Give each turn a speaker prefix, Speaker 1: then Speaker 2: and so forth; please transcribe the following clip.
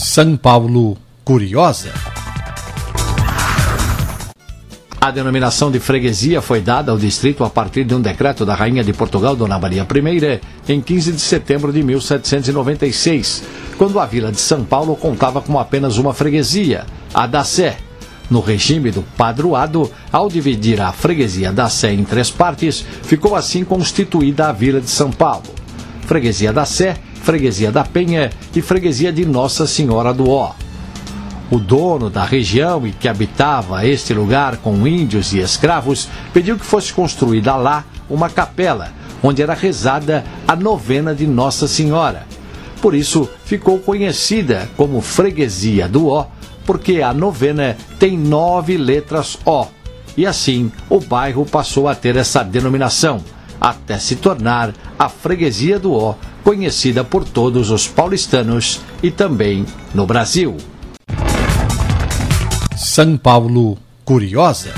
Speaker 1: São Paulo Curiosa.
Speaker 2: A denominação de freguesia foi dada ao distrito a partir de um decreto da Rainha de Portugal, Dona Maria I, em 15 de setembro de 1796, quando a vila de São Paulo contava com apenas uma freguesia, a da Sé. No regime do padroado, ao dividir a freguesia da Sé em três partes, ficou assim constituída a vila de São Paulo. Freguesia da Sé, Freguesia da Penha e Freguesia de Nossa Senhora do Ó. O dono da região e que habitava este lugar com índios e escravos pediu que fosse construída lá uma capela, onde era rezada a novena de Nossa Senhora. Por isso ficou conhecida como Freguesia do Ó, porque a novena tem nove letras O. E assim o bairro passou a ter essa denominação, até se tornar a Freguesia do Ó, conhecida por todos os paulistanos e também no Brasil.
Speaker 1: São Paulo Curiosa.